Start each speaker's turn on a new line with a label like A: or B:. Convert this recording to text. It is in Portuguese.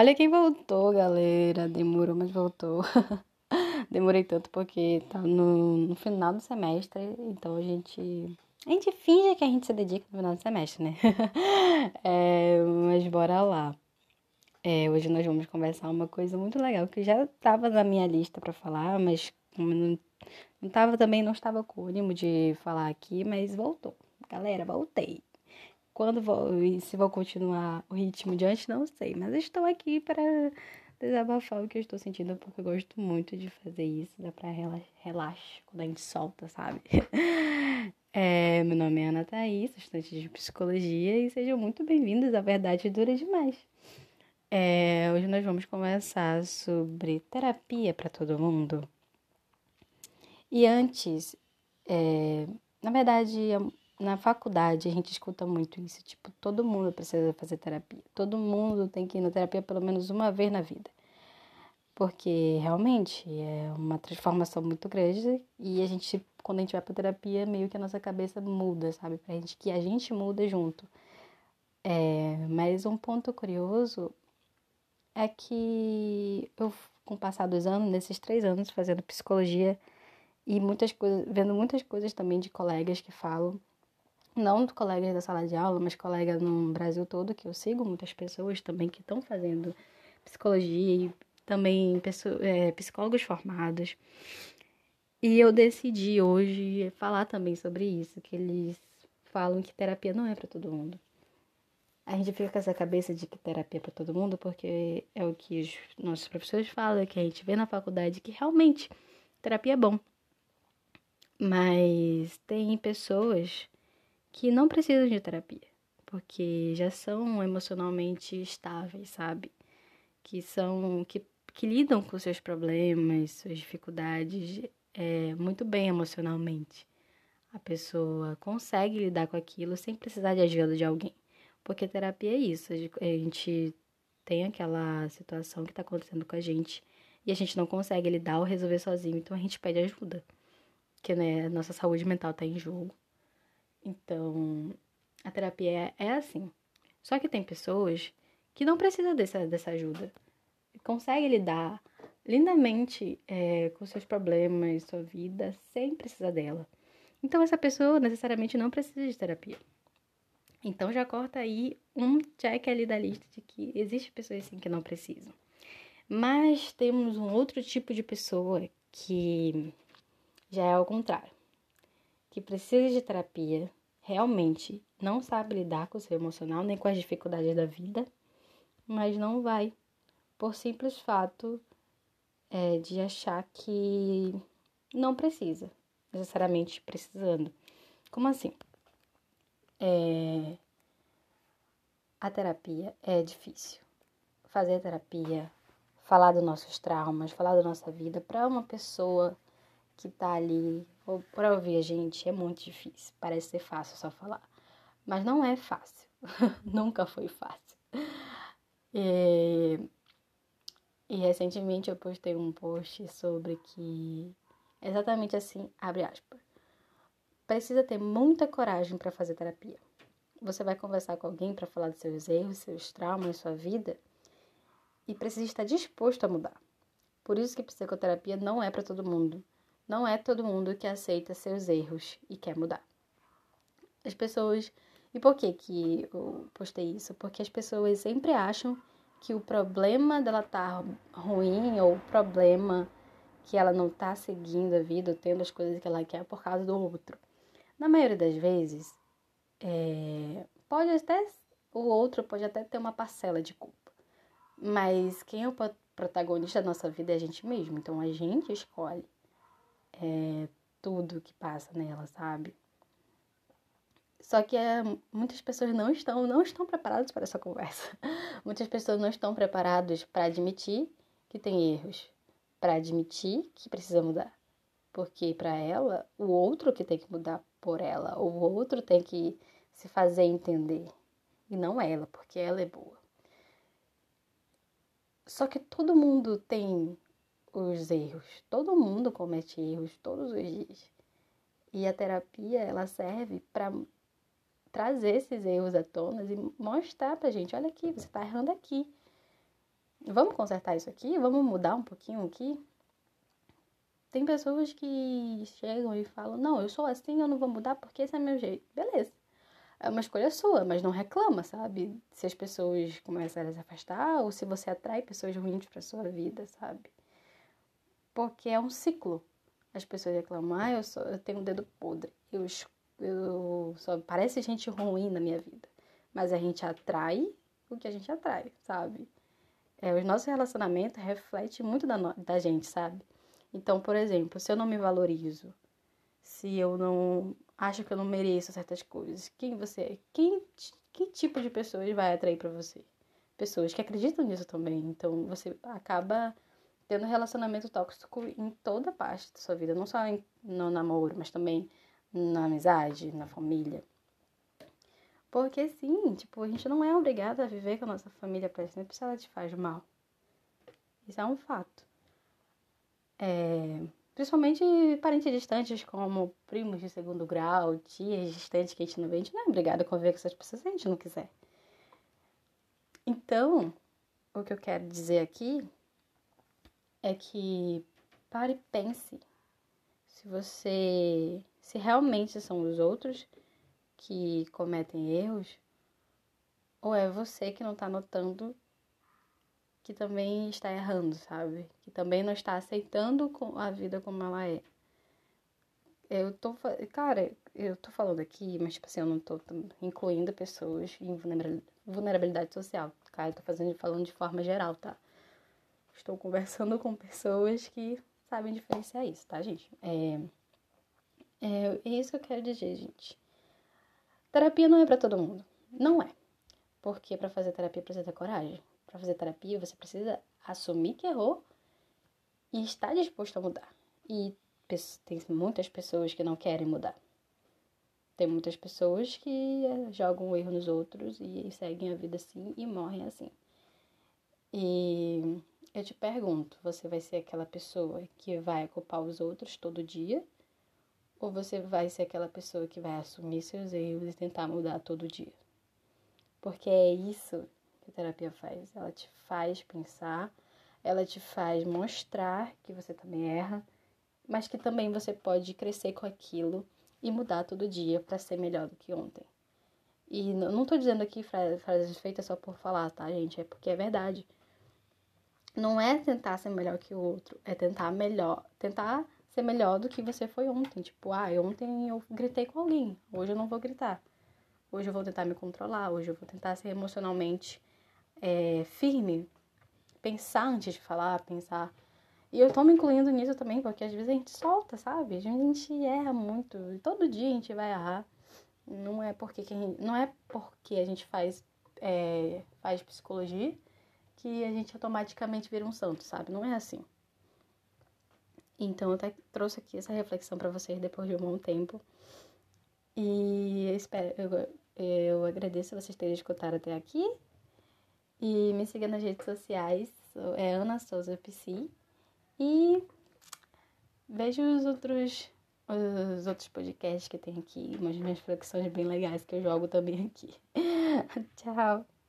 A: Olha quem voltou, galera. Demorou, mas voltou. Demorei tanto porque tá no, no, final do semestre, então a gente. A gente finge que a gente se dedica no final do semestre, né? é, mas bora lá. É, hoje nós vamos conversar uma coisa muito legal que já estava na minha lista para falar, mas não, não tava também, não estava com ânimo de falar aqui, mas voltou. Galera, voltei. Quando vou, e se vou continuar o ritmo de antes, não sei. Mas estou aqui para desabafar o que eu estou sentindo, porque eu gosto muito de fazer isso. Dá pra relaxar quando a gente solta, sabe? É, meu nome é Ana Thaís, estudante de psicologia, e sejam muito bem-vindos à Verdade Dura Demais. É, hoje nós vamos conversar sobre terapia para todo mundo. E antes, é, na verdade, na faculdade a gente escuta muito isso, tipo, todo mundo precisa fazer terapia. Todo mundo tem que ir na terapia pelo menos uma vez na vida. Porque realmente é uma transformação muito grande e a gente, quando a gente vai pra terapia, meio que a nossa cabeça muda, sabe? Pra gente que a gente muda junto. É, mas um ponto curioso é que eu, com o passar dos anos, nesses três anos fazendo psicologia e muitas coisas, vendo muitas coisas também de colegas que falam não colegas da sala de aula, mas colegas no Brasil todo, que eu sigo muitas pessoas também que estão fazendo psicologia e também é, psicólogos formados. E eu decidi hoje falar também sobre isso, que eles falam que terapia não é para todo mundo. A gente fica com essa cabeça de que terapia é para todo mundo porque é o que os nossos professores falam, que a gente vê na faculdade que realmente terapia é bom. Mas tem pessoas que não precisam de terapia, porque já são emocionalmente estáveis, sabe? Que são que, que lidam com seus problemas, suas dificuldades é, muito bem emocionalmente. A pessoa consegue lidar com aquilo sem precisar de ajuda de alguém. Porque terapia é isso, a gente tem aquela situação que está acontecendo com a gente e a gente não consegue lidar ou resolver sozinho, então a gente pede ajuda. Porque né, nossa saúde mental está em jogo. Então, a terapia é, é assim. Só que tem pessoas que não precisam dessa, dessa ajuda. Consegue lidar lindamente é, com seus problemas, sua vida, sem precisar dela. Então, essa pessoa necessariamente não precisa de terapia. Então, já corta aí um check ali da lista de que existe pessoas assim que não precisam. Mas temos um outro tipo de pessoa que já é ao contrário que precisa de terapia, realmente não sabe lidar com o seu emocional nem com as dificuldades da vida, mas não vai, por simples fato é, de achar que não precisa, necessariamente precisando. Como assim? É, a terapia é difícil. Fazer terapia, falar dos nossos traumas, falar da nossa vida para uma pessoa que tá ali ou para ouvir a gente é muito difícil. Parece ser fácil só falar, mas não é fácil. Nunca foi fácil. E, e recentemente eu postei um post sobre que exatamente assim, abre aspas. Precisa ter muita coragem para fazer terapia. Você vai conversar com alguém para falar dos seus erros, seus traumas, sua vida e precisa estar disposto a mudar. Por isso que psicoterapia não é para todo mundo. Não é todo mundo que aceita seus erros e quer mudar. As pessoas. E por que, que eu postei isso? Porque as pessoas sempre acham que o problema dela tá ruim ou o problema que ela não tá seguindo a vida, tendo as coisas que ela quer por causa do outro. Na maioria das vezes, é, pode até o outro pode até ter uma parcela de culpa, mas quem é o protagonista da nossa vida é a gente mesmo. Então a gente escolhe é, tudo que passa nela, sabe? Só que é, muitas pessoas não estão, não estão preparadas para essa conversa. Muitas pessoas não estão preparadas para admitir que tem erros, para admitir que precisa mudar. Porque para ela, o outro que tem que mudar por ela, o outro tem que se fazer entender. E não ela, porque ela é boa. Só que todo mundo tem os erros. Todo mundo comete erros todos os dias. E a terapia, ela serve para trazer esses erros à tona e mostrar pra gente, olha aqui, você tá errando aqui. vamos consertar isso aqui? Vamos mudar um pouquinho aqui? Tem pessoas que chegam e falam: Não, eu sou assim, eu não vou mudar porque esse é meu jeito. Beleza. É uma escolha sua, mas não reclama, sabe? Se as pessoas começarem a se afastar ou se você atrai pessoas ruins para sua vida, sabe? Porque é um ciclo. As pessoas reclamam: Ah, eu, sou, eu tenho um dedo podre. Eu, eu só parece gente ruim na minha vida. Mas a gente atrai o que a gente atrai, sabe? É, o nosso relacionamento reflete muito da, da gente, sabe? Então, por exemplo, se eu não me valorizo, se eu não acho que eu não mereço certas coisas, quem você é? Quem, que tipo de pessoas vai atrair para você? Pessoas que acreditam nisso também. Então, você acaba tendo relacionamento tóxico em toda parte da sua vida, não só em, no namoro, mas também na amizade, na família. Porque sim, tipo, a gente não é obrigado a viver com a nossa família para sempre se ela te faz mal. Isso é um fato. É, principalmente parentes distantes, como primos de segundo grau, tias distantes que a gente não vê, a gente não é obrigado a conviver com essas pessoas se a gente não quiser. Então, o que eu quero dizer aqui é que pare e pense se você. se realmente são os outros que cometem erros, ou é você que não tá notando que também está errando, sabe? Que também não está aceitando a vida como ela é. Eu tô, cara, eu tô falando aqui, mas tipo assim, eu não tô incluindo pessoas em vulnerabilidade social, cara, eu tô fazendo, falando de forma geral, tá? Estou conversando com pessoas que sabem diferenciar isso, tá, gente? É, é, é isso que eu quero dizer, gente. Terapia não é para todo mundo. Não é. Porque para fazer terapia precisa ter coragem para fazer terapia, você precisa assumir que errou e estar disposto a mudar. E tem muitas pessoas que não querem mudar. Tem muitas pessoas que eh, jogam o erro nos outros e seguem a vida assim e morrem assim. E eu te pergunto, você vai ser aquela pessoa que vai culpar os outros todo dia? Ou você vai ser aquela pessoa que vai assumir seus erros e tentar mudar todo dia? Porque é isso que a terapia faz. Ela te faz pensar, ela te faz mostrar que você também erra, mas que também você pode crescer com aquilo e mudar todo dia para ser melhor do que ontem. E não tô dizendo aqui frases feitas só por falar, tá, gente? É porque é verdade. Não é tentar ser melhor que o outro, é tentar melhor, tentar ser melhor do que você foi ontem. Tipo, ah, ontem eu gritei com alguém, hoje eu não vou gritar. Hoje eu vou tentar me controlar, hoje eu vou tentar ser emocionalmente é, firme, pensar antes de falar, pensar. E eu tô me incluindo nisso também, porque às vezes a gente solta, sabe? A gente erra muito. Todo dia a gente vai errar. Não é porque, que a, gente, não é porque a gente faz, é, faz psicologia que a gente automaticamente vira um santo, sabe? Não é assim. Então eu até trouxe aqui essa reflexão para vocês depois de um bom tempo. E eu espero, eu, eu agradeço vocês terem escutado até aqui. E me siga nas redes sociais, é Ana Souza PC. E vejo os outros, os outros podcasts que tem aqui, umas reflexões bem legais que eu jogo também aqui. Tchau!